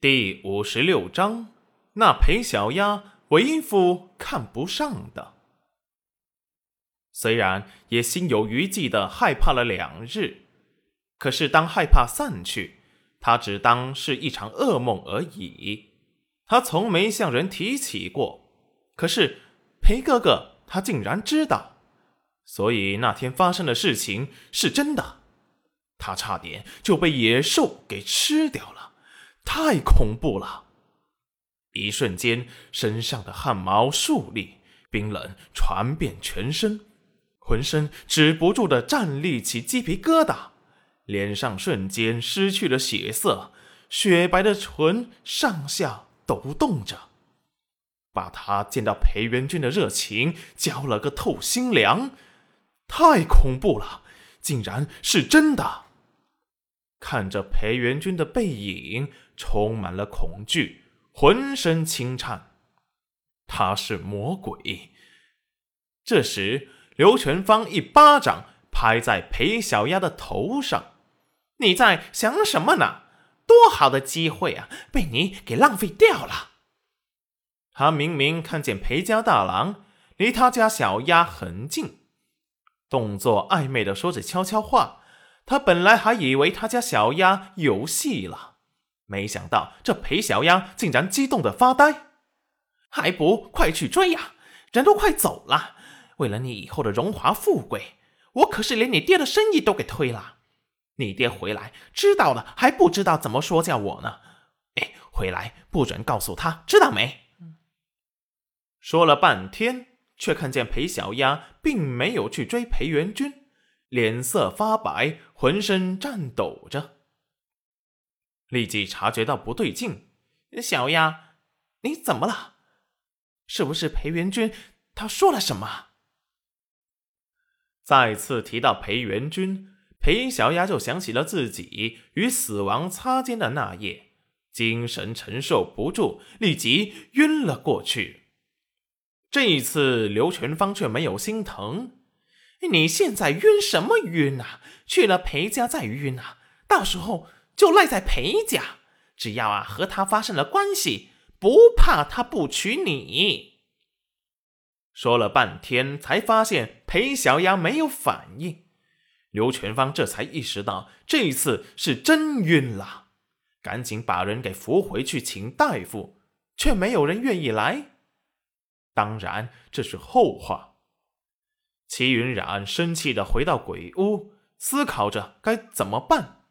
第五十六章，那裴小丫为夫看不上的。虽然也心有余悸的害怕了两日，可是当害怕散去，他只当是一场噩梦而已。他从没向人提起过。可是裴哥哥他竟然知道，所以那天发生的事情是真的。他差点就被野兽给吃掉了，太恐怖了！一瞬间，身上的汗毛竖立，冰冷传遍全身，浑身止不住的站立起鸡皮疙瘩，脸上瞬间失去了血色，雪白的唇上下抖动着，把他见到裴元君的热情浇了个透心凉。太恐怖了，竟然是真的！看着裴元君的背影，充满了恐惧，浑身轻颤。他是魔鬼。这时，刘全芳一巴掌拍在裴小丫的头上：“你在想什么呢？多好的机会啊，被你给浪费掉了！”他明明看见裴家大郎离他家小丫很近，动作暧昧的说着悄悄话。他本来还以为他家小丫有戏了，没想到这裴小丫竟然激动的发呆，还不快去追呀！人都快走了，为了你以后的荣华富贵，我可是连你爹的生意都给推了。你爹回来知道了还不知道怎么说教我呢。哎，回来不准告诉他，知道没？说了半天，却看见裴小丫并没有去追裴元君。脸色发白，浑身颤抖着，立即察觉到不对劲。小丫，你怎么了？是不是裴元君他说了什么？再次提到裴元君，裴小丫就想起了自己与死亡擦肩的那夜，精神承受不住，立即晕了过去。这一次，刘全芳却没有心疼。你现在晕什么晕啊？去了裴家再晕啊？到时候就赖在裴家。只要啊和他发生了关系，不怕他不娶你。说了半天，才发现裴小丫没有反应。刘全芳这才意识到这一次是真晕了，赶紧把人给扶回去请大夫，却没有人愿意来。当然这是后话。齐云染生气的回到鬼屋，思考着该怎么办，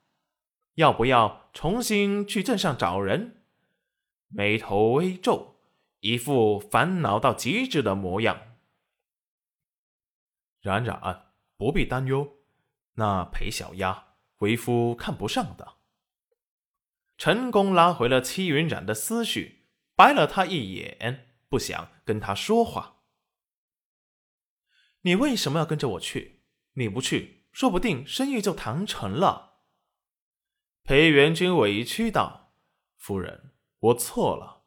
要不要重新去镇上找人？眉头微皱，一副烦恼到极致的模样。冉冉不必担忧，那裴小丫为夫看不上的。成功拉回了戚云染的思绪，白了他一眼，不想跟他说话。你为什么要跟着我去？你不去，说不定生意就谈成了。裴元君委屈道：“夫人，我错了。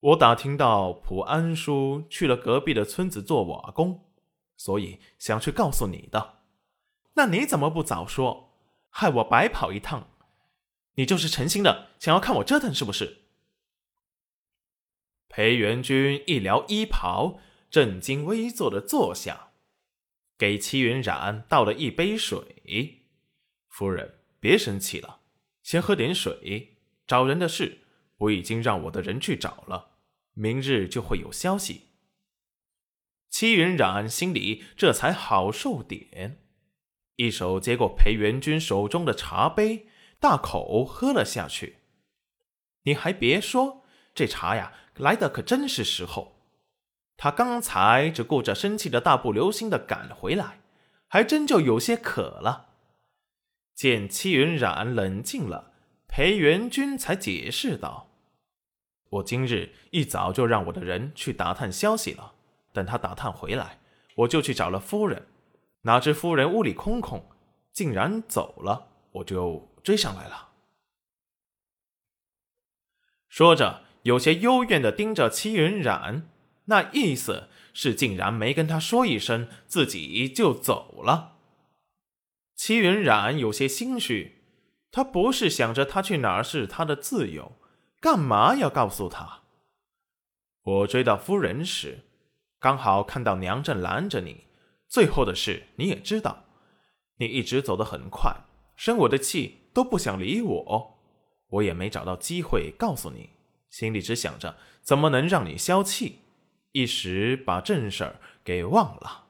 我打听到普安叔去了隔壁的村子做瓦工，所以想去告诉你的。那你怎么不早说？害我白跑一趟。你就是诚心的想要看我折腾，是不是？”裴元君一撩衣袍，正襟危坐的坐下。给戚云染倒了一杯水，夫人别生气了，先喝点水。找人的事，我已经让我的人去找了，明日就会有消息。戚云染心里这才好受点，一手接过裴元君手中的茶杯，大口喝了下去。你还别说，这茶呀，来的可真是时候。他刚才只顾着生气的大步流星的赶回来，还真就有些渴了。见戚云染冷静了，裴元君才解释道：“我今日一早就让我的人去打探消息了，等他打探回来，我就去找了夫人。哪知夫人屋里空空，竟然走了，我就追上来了。”说着，有些幽怨的盯着戚云染。那意思是，竟然没跟他说一声，自己就走了。齐云染有些心虚，他不是想着他去哪儿是他的自由，干嘛要告诉他？我追到夫人时，刚好看到娘正拦着你。最后的事你也知道，你一直走得很快，生我的气都不想理我，我也没找到机会告诉你，心里只想着怎么能让你消气，一时把正事儿给忘了。